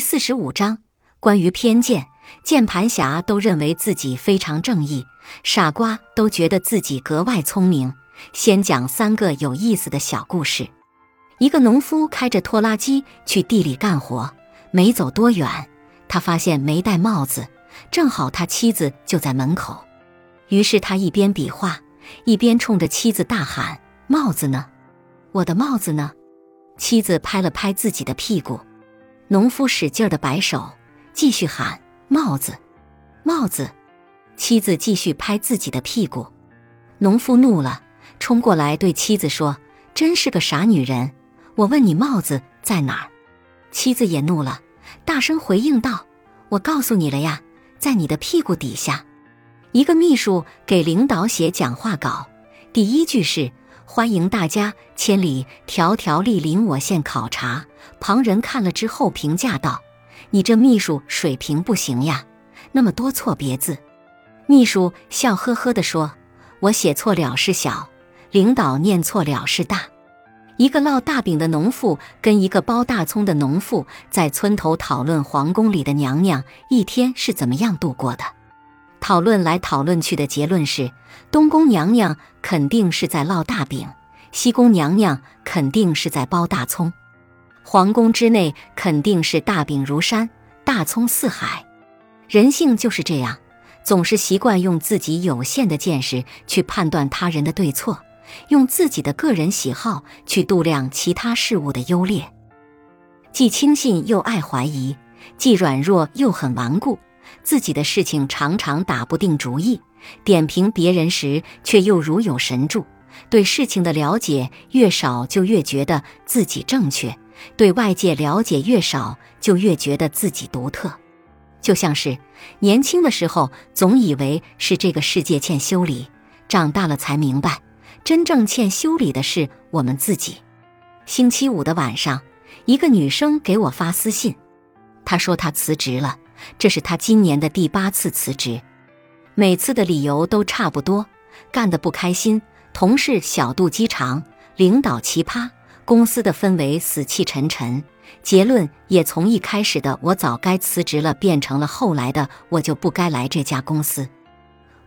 四十五章关于偏见。键盘侠都认为自己非常正义，傻瓜都觉得自己格外聪明。先讲三个有意思的小故事。一个农夫开着拖拉机去地里干活，没走多远，他发现没戴帽子，正好他妻子就在门口。于是他一边比划，一边冲着妻子大喊：“帽子呢？我的帽子呢？”妻子拍了拍自己的屁股。农夫使劲的摆手，继续喊：“帽子，帽子！”妻子继续拍自己的屁股。农夫怒了，冲过来对妻子说：“真是个傻女人！我问你帽子在哪儿？”妻子也怒了，大声回应道：“我告诉你了呀，在你的屁股底下。”一个秘书给领导写讲话稿，第一句是。欢迎大家千里迢迢莅临我县考察。旁人看了之后评价道：“你这秘书水平不行呀，那么多错别字。”秘书笑呵呵地说：“我写错了是小，领导念错了是大。”一个烙大饼的农妇跟一个包大葱的农妇在村头讨论皇宫里的娘娘一天是怎么样度过的。讨论来讨论去的结论是，东宫娘娘肯定是在烙大饼，西宫娘娘肯定是在包大葱，皇宫之内肯定是大饼如山，大葱似海。人性就是这样，总是习惯用自己有限的见识去判断他人的对错，用自己的个人喜好去度量其他事物的优劣，既轻信又爱怀疑，既软弱又很顽固。自己的事情常常打不定主意，点评别人时却又如有神助。对事情的了解越少，就越觉得自己正确；对外界了解越少，就越觉得自己独特。就像是年轻的时候，总以为是这个世界欠修理，长大了才明白，真正欠修理的是我们自己。星期五的晚上，一个女生给我发私信，她说她辞职了。这是他今年的第八次辞职，每次的理由都差不多：干得不开心，同事小肚鸡肠，领导奇葩，公司的氛围死气沉沉。结论也从一开始的“我早该辞职了”变成了后来的“我就不该来这家公司”。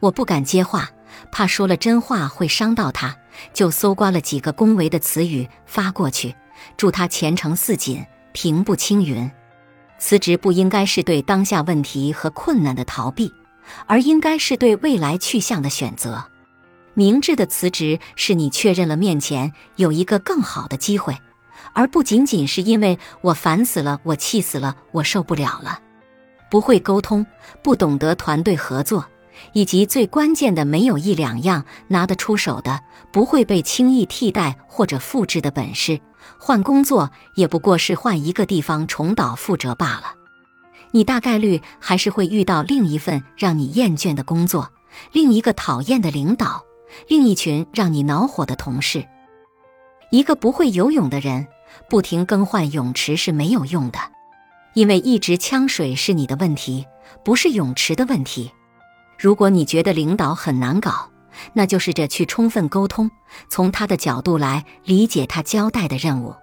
我不敢接话，怕说了真话会伤到他，就搜刮了几个恭维的词语发过去，祝他前程似锦，平步青云。辞职不应该是对当下问题和困难的逃避，而应该是对未来去向的选择。明智的辞职是你确认了面前有一个更好的机会，而不仅仅是因为我烦死了，我气死了，我受不了了。不会沟通，不懂得团队合作，以及最关键的，没有一两样拿得出手的，不会被轻易替代或者复制的本事。换工作也不过是换一个地方重蹈覆辙罢了，你大概率还是会遇到另一份让你厌倦的工作，另一个讨厌的领导，另一群让你恼火的同事。一个不会游泳的人，不停更换泳池是没有用的，因为一直呛水是你的问题，不是泳池的问题。如果你觉得领导很难搞，那就试着去充分沟通，从他的角度来理解他交代的任务。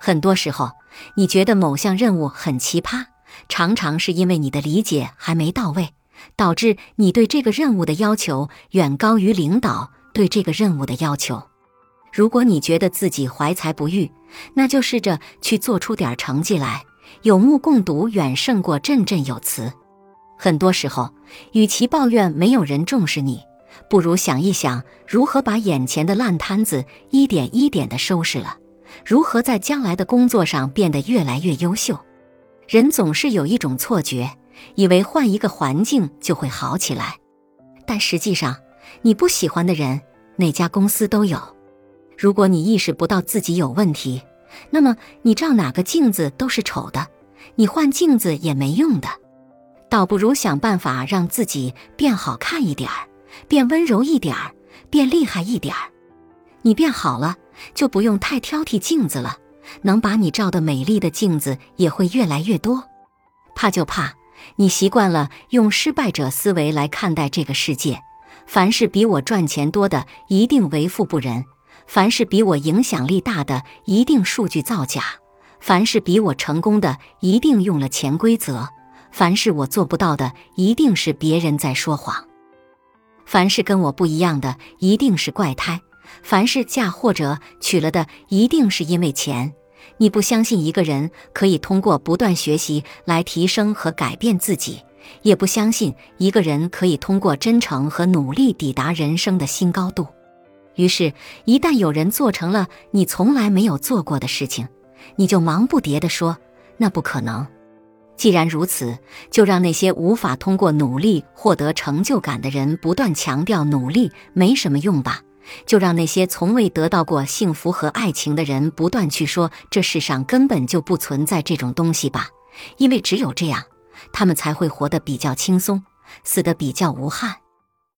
很多时候，你觉得某项任务很奇葩，常常是因为你的理解还没到位，导致你对这个任务的要求远高于领导对这个任务的要求。如果你觉得自己怀才不遇，那就试着去做出点成绩来。有目共睹远胜过振振有词。很多时候，与其抱怨没有人重视你。不如想一想，如何把眼前的烂摊子一点一点的收拾了，如何在将来的工作上变得越来越优秀。人总是有一种错觉，以为换一个环境就会好起来，但实际上，你不喜欢的人，哪家公司都有。如果你意识不到自己有问题，那么你照哪个镜子都是丑的，你换镜子也没用的，倒不如想办法让自己变好看一点儿。变温柔一点儿，变厉害一点儿，你变好了，就不用太挑剔镜子了。能把你照的美丽的镜子也会越来越多。怕就怕你习惯了用失败者思维来看待这个世界。凡是比我赚钱多的，一定为富不仁；凡是比我影响力大的，一定数据造假；凡是比我成功的，一定用了潜规则；凡是我做不到的，一定是别人在说谎；凡是跟我不一样的，一定是怪胎；凡是嫁或者娶了的，一定是因为钱。你不相信一个人可以通过不断学习来提升和改变自己，也不相信一个人可以通过真诚和努力抵达人生的新高度。于是，一旦有人做成了你从来没有做过的事情，你就忙不迭地说：“那不可能。”既然如此，就让那些无法通过努力获得成就感的人不断强调努力没什么用吧。就让那些从未得到过幸福和爱情的人不断去说这世上根本就不存在这种东西吧，因为只有这样，他们才会活得比较轻松，死得比较无憾。